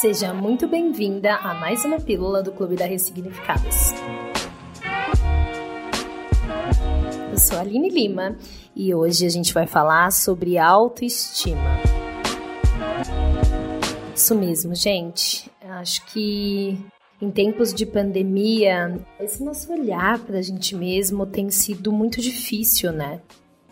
Seja muito bem-vinda a mais uma pílula do Clube da Ressignificados. Eu sou a Aline Lima e hoje a gente vai falar sobre autoestima. Isso mesmo, gente. Acho que em tempos de pandemia, esse nosso olhar para a gente mesmo tem sido muito difícil, né?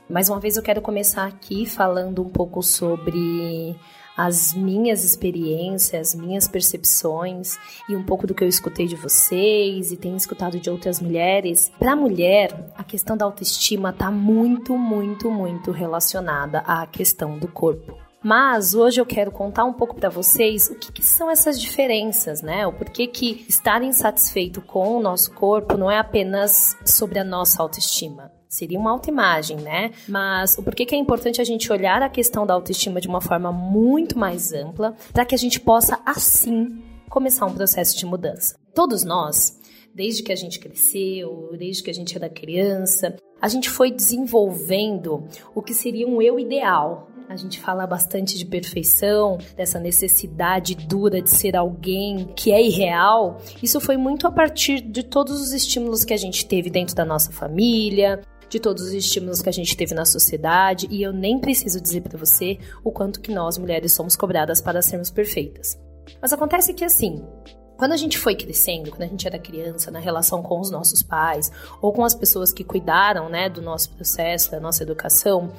Mais uma vez eu quero começar aqui falando um pouco sobre as minhas experiências, minhas percepções e um pouco do que eu escutei de vocês e tenho escutado de outras mulheres. Para a mulher, a questão da autoestima está muito, muito, muito relacionada à questão do corpo. Mas hoje eu quero contar um pouco para vocês o que, que, são essas diferenças, né? O porquê que estar insatisfeito com o nosso corpo não é apenas sobre a nossa autoestima. Seria uma autoimagem, né? Mas o porquê que é importante a gente olhar a questão da autoestima de uma forma muito mais ampla, para que a gente possa, assim, começar um processo de mudança. Todos nós, desde que a gente cresceu, desde que a gente era criança, a gente foi desenvolvendo o que seria um eu ideal, a gente fala bastante de perfeição, dessa necessidade dura de ser alguém que é irreal. Isso foi muito a partir de todos os estímulos que a gente teve dentro da nossa família, de todos os estímulos que a gente teve na sociedade, e eu nem preciso dizer para você o quanto que nós mulheres somos cobradas para sermos perfeitas. Mas acontece que assim, quando a gente foi crescendo, quando a gente era criança, na relação com os nossos pais ou com as pessoas que cuidaram, né, do nosso processo, da nossa educação,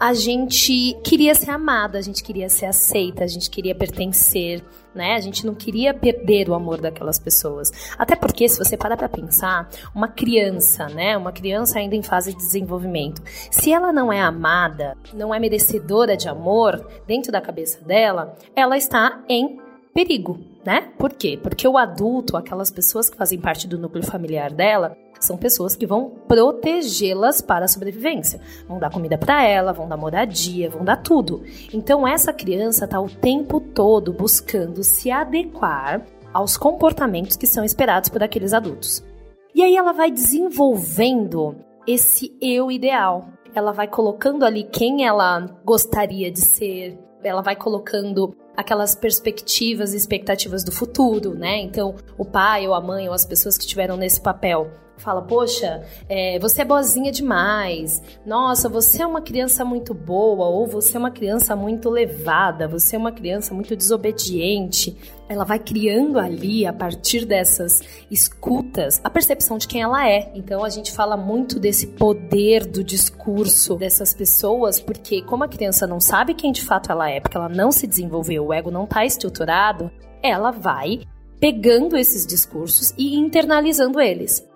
a gente queria ser amada, a gente queria ser aceita, a gente queria pertencer, né? A gente não queria perder o amor daquelas pessoas. Até porque, se você parar para pensar, uma criança, né? Uma criança ainda em fase de desenvolvimento, se ela não é amada, não é merecedora de amor dentro da cabeça dela, ela está em perigo, né? Por quê? Porque o adulto, aquelas pessoas que fazem parte do núcleo familiar dela, são pessoas que vão protegê-las para a sobrevivência. Vão dar comida para ela, vão dar moradia, vão dar tudo. Então essa criança está o tempo todo buscando se adequar aos comportamentos que são esperados por aqueles adultos. E aí ela vai desenvolvendo esse eu ideal. Ela vai colocando ali quem ela gostaria de ser, ela vai colocando aquelas perspectivas e expectativas do futuro, né? Então, o pai ou a mãe ou as pessoas que estiveram nesse papel fala, poxa, é, você é boazinha demais, nossa, você é uma criança muito boa, ou você é uma criança muito levada, você é uma criança muito desobediente. Ela vai criando ali, a partir dessas escutas, a percepção de quem ela é. Então a gente fala muito desse poder do discurso dessas pessoas, porque como a criança não sabe quem de fato ela é, porque ela não se desenvolveu, o ego não está estruturado, ela vai pegando esses discursos e internalizando eles.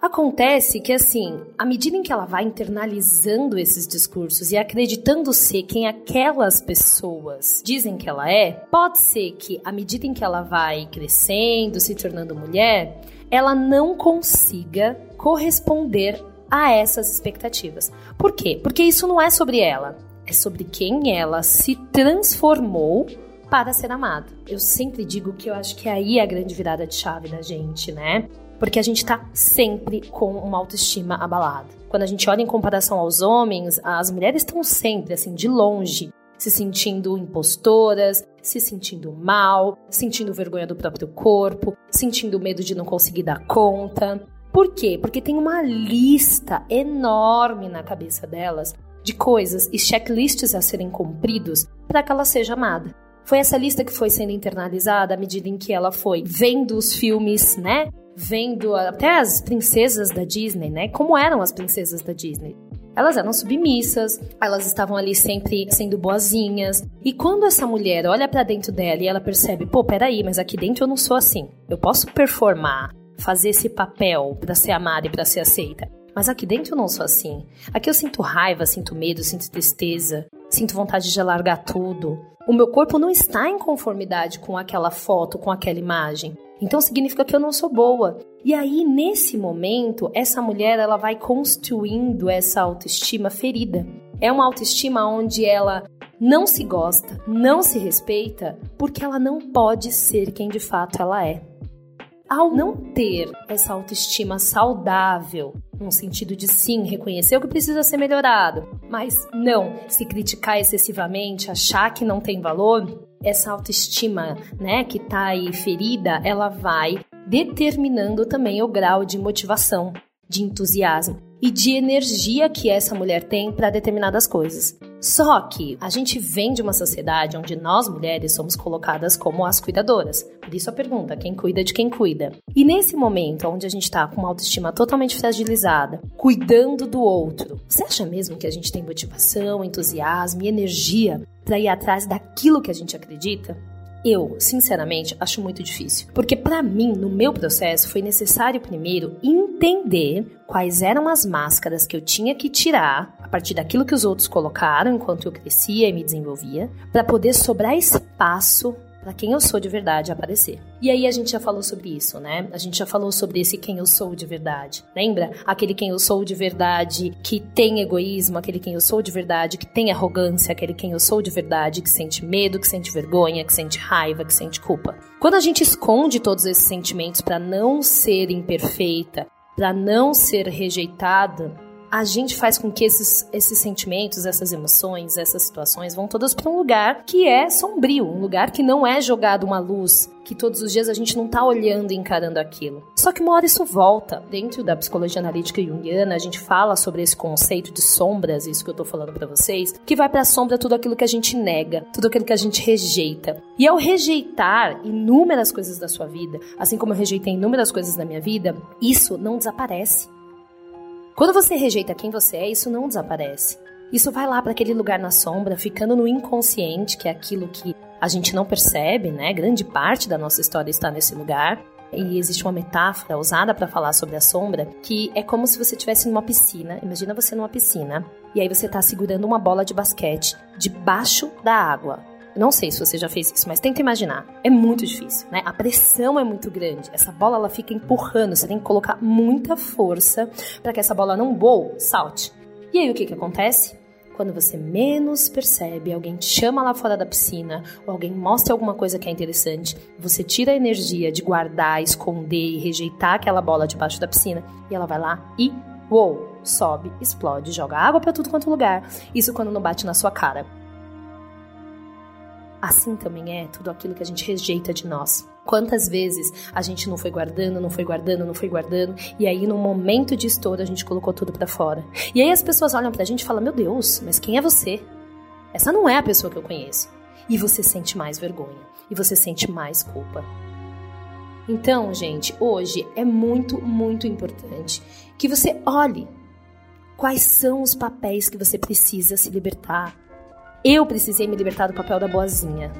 Acontece que, assim, à medida em que ela vai internalizando esses discursos e acreditando ser quem aquelas pessoas dizem que ela é, pode ser que, à medida em que ela vai crescendo, se tornando mulher, ela não consiga corresponder a essas expectativas. Por quê? Porque isso não é sobre ela, é sobre quem ela se transformou para ser amada. Eu sempre digo que eu acho que aí é a grande virada de chave da gente, né? Porque a gente tá sempre com uma autoestima abalada. Quando a gente olha em comparação aos homens, as mulheres estão sempre, assim, de longe, se sentindo impostoras, se sentindo mal, sentindo vergonha do próprio corpo, sentindo medo de não conseguir dar conta. Por quê? Porque tem uma lista enorme na cabeça delas de coisas e checklists a serem cumpridos para que ela seja amada. Foi essa lista que foi sendo internalizada à medida em que ela foi vendo os filmes, né? Vendo até as princesas da Disney, né? Como eram as princesas da Disney. Elas eram submissas, elas estavam ali sempre sendo boazinhas. E quando essa mulher olha para dentro dela e ela percebe, pô, peraí, mas aqui dentro eu não sou assim. Eu posso performar, fazer esse papel para ser amada e para ser aceita. Mas aqui dentro eu não sou assim. Aqui eu sinto raiva, sinto medo, sinto tristeza, sinto vontade de largar tudo. O meu corpo não está em conformidade com aquela foto, com aquela imagem. Então significa que eu não sou boa. E aí nesse momento, essa mulher ela vai construindo essa autoestima ferida. É uma autoestima onde ela não se gosta, não se respeita, porque ela não pode ser quem de fato ela é. Ao não ter essa autoestima saudável, no sentido de sim, reconhecer o que precisa ser melhorado, mas não se criticar excessivamente, achar que não tem valor, essa autoestima, né, que tá aí ferida, ela vai determinando também o grau de motivação, de entusiasmo e de energia que essa mulher tem para determinadas coisas. Só que a gente vem de uma sociedade onde nós mulheres somos colocadas como as cuidadoras. Por isso a pergunta: quem cuida de quem cuida? E nesse momento onde a gente está com uma autoestima totalmente fragilizada, cuidando do outro, você acha mesmo que a gente tem motivação, entusiasmo e energia para ir atrás daquilo que a gente acredita? Eu, sinceramente, acho muito difícil. Porque para mim, no meu processo, foi necessário primeiro entender quais eram as máscaras que eu tinha que tirar a partir daquilo que os outros colocaram enquanto eu crescia e me desenvolvia, para poder sobrar espaço para quem eu sou de verdade aparecer. E aí a gente já falou sobre isso, né? A gente já falou sobre esse quem eu sou de verdade. Lembra? Aquele quem eu sou de verdade que tem egoísmo, aquele quem eu sou de verdade que tem arrogância, aquele quem eu sou de verdade que sente medo, que sente vergonha, que sente raiva, que sente culpa. Quando a gente esconde todos esses sentimentos para não ser imperfeita, para não ser rejeitada, a gente faz com que esses, esses sentimentos, essas emoções, essas situações vão todas para um lugar que é sombrio, um lugar que não é jogado uma luz, que todos os dias a gente não tá olhando e encarando aquilo. Só que uma hora isso volta. Dentro da psicologia analítica junguiana, a gente fala sobre esse conceito de sombras, isso que eu tô falando para vocês, que vai para a sombra tudo aquilo que a gente nega, tudo aquilo que a gente rejeita. E ao rejeitar inúmeras coisas da sua vida, assim como eu rejeitei inúmeras coisas da minha vida, isso não desaparece. Quando você rejeita quem você é, isso não desaparece. Isso vai lá para aquele lugar na sombra, ficando no inconsciente, que é aquilo que a gente não percebe, né? Grande parte da nossa história está nesse lugar. E existe uma metáfora usada para falar sobre a sombra, que é como se você estivesse numa piscina. Imagina você numa piscina, e aí você está segurando uma bola de basquete debaixo da água. Não sei se você já fez isso, mas tenta imaginar. É muito difícil, né? A pressão é muito grande. Essa bola ela fica empurrando, você tem que colocar muita força para que essa bola não voe, salte. E aí o que que acontece? Quando você menos percebe, alguém te chama lá fora da piscina, ou alguém mostra alguma coisa que é interessante, você tira a energia de guardar, esconder e rejeitar aquela bola debaixo da piscina, e ela vai lá e uou, sobe, explode, joga água para tudo quanto é lugar. Isso quando não bate na sua cara. Assim também é tudo aquilo que a gente rejeita de nós. Quantas vezes a gente não foi guardando, não foi guardando, não foi guardando, e aí no momento de estouro a gente colocou tudo para fora. E aí as pessoas olham pra gente e falam: Meu Deus, mas quem é você? Essa não é a pessoa que eu conheço. E você sente mais vergonha, e você sente mais culpa. Então, gente, hoje é muito, muito importante que você olhe quais são os papéis que você precisa se libertar eu precisei me libertar do papel da boazinha.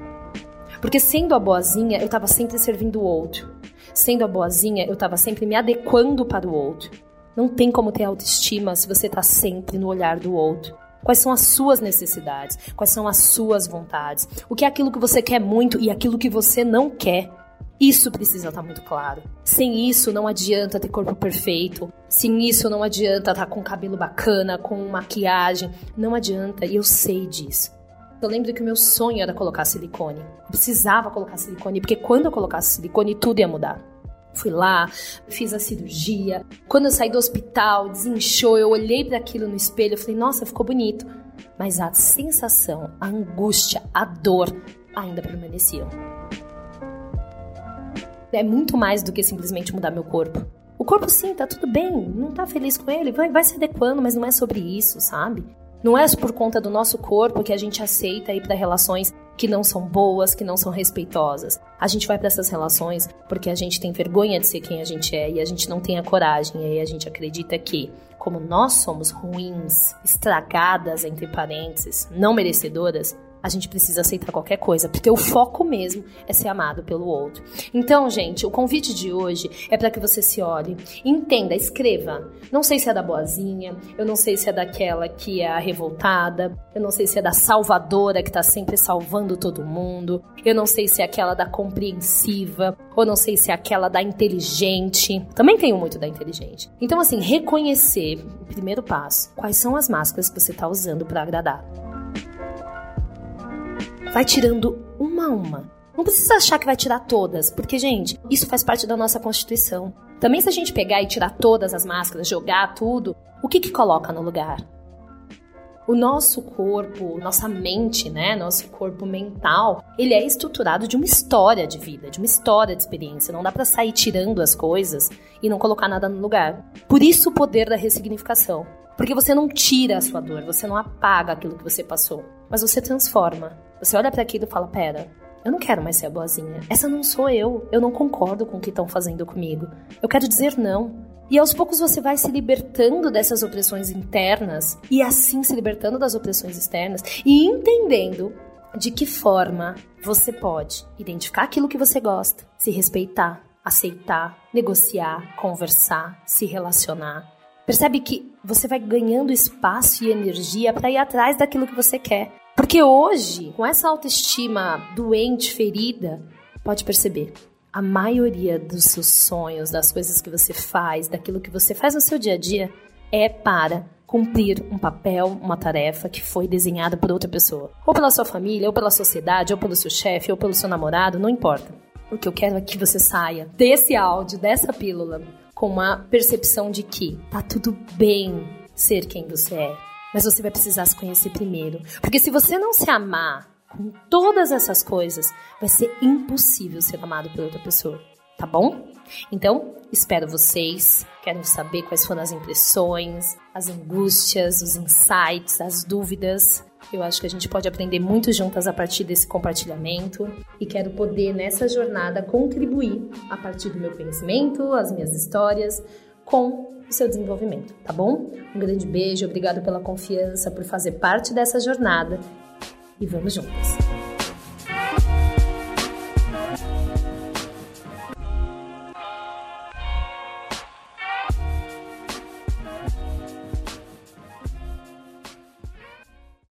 Porque sendo a boazinha, eu estava sempre servindo o outro. Sendo a boazinha, eu estava sempre me adequando para o outro. Não tem como ter autoestima se você está sempre no olhar do outro. Quais são as suas necessidades? Quais são as suas vontades? O que é aquilo que você quer muito e aquilo que você não quer? Isso precisa estar muito claro. Sem isso, não adianta ter corpo perfeito. Sem isso, não adianta estar com cabelo bacana, com maquiagem. Não adianta, e eu sei disso. Eu lembro que o meu sonho era colocar silicone. Eu precisava colocar silicone, porque quando eu colocasse silicone, tudo ia mudar. Fui lá, fiz a cirurgia. Quando eu saí do hospital, desinchou, eu olhei para aquilo no espelho, eu falei, nossa, ficou bonito. Mas a sensação, a angústia, a dor ainda permaneciam é muito mais do que simplesmente mudar meu corpo. O corpo sim, tá tudo bem, não tá feliz com ele, vai, vai se adequando, mas não é sobre isso, sabe? Não é por conta do nosso corpo que a gente aceita ir para relações que não são boas, que não são respeitosas. A gente vai para essas relações porque a gente tem vergonha de ser quem a gente é e a gente não tem a coragem. E aí a gente acredita que, como nós somos ruins, estragadas, entre parênteses, não merecedoras, a gente precisa aceitar qualquer coisa, porque o foco mesmo é ser amado pelo outro. Então, gente, o convite de hoje é para que você se olhe, entenda, escreva. Não sei se é da boazinha, eu não sei se é daquela que é a revoltada, eu não sei se é da salvadora que tá sempre salvando todo mundo, eu não sei se é aquela da compreensiva, ou não sei se é aquela da inteligente. Também tenho muito da inteligente. Então, assim, reconhecer, primeiro passo, quais são as máscaras que você tá usando para agradar. Vai tirando uma a uma. Não precisa achar que vai tirar todas, porque, gente, isso faz parte da nossa Constituição. Também, se a gente pegar e tirar todas as máscaras, jogar tudo, o que que coloca no lugar? O nosso corpo, nossa mente, né, nosso corpo mental, ele é estruturado de uma história de vida, de uma história de experiência. Não dá para sair tirando as coisas e não colocar nada no lugar. Por isso o poder da ressignificação. Porque você não tira a sua dor, você não apaga aquilo que você passou, mas você transforma. Você olha para aquilo e fala: "Pera, eu não quero mais ser a boazinha. Essa não sou eu. Eu não concordo com o que estão fazendo comigo. Eu quero dizer não. E aos poucos você vai se libertando dessas opressões internas e assim se libertando das opressões externas e entendendo de que forma você pode identificar aquilo que você gosta, se respeitar, aceitar, negociar, conversar, se relacionar. Percebe que você vai ganhando espaço e energia para ir atrás daquilo que você quer. Porque hoje, com essa autoestima doente, ferida, pode perceber, a maioria dos seus sonhos, das coisas que você faz, daquilo que você faz no seu dia a dia, é para cumprir um papel, uma tarefa que foi desenhada por outra pessoa. Ou pela sua família, ou pela sociedade, ou pelo seu chefe, ou pelo seu namorado, não importa. O que eu quero é que você saia desse áudio, dessa pílula, com uma percepção de que tá tudo bem ser quem você é. Mas você vai precisar se conhecer primeiro. Porque se você não se amar com todas essas coisas, vai ser impossível ser amado por outra pessoa, tá bom? Então, espero vocês. Quero saber quais foram as impressões, as angústias, os insights, as dúvidas. Eu acho que a gente pode aprender muito juntas a partir desse compartilhamento e quero poder nessa jornada contribuir a partir do meu conhecimento, as minhas histórias, com o seu desenvolvimento, tá bom? Um grande beijo, obrigado pela confiança, por fazer parte dessa jornada e vamos juntas!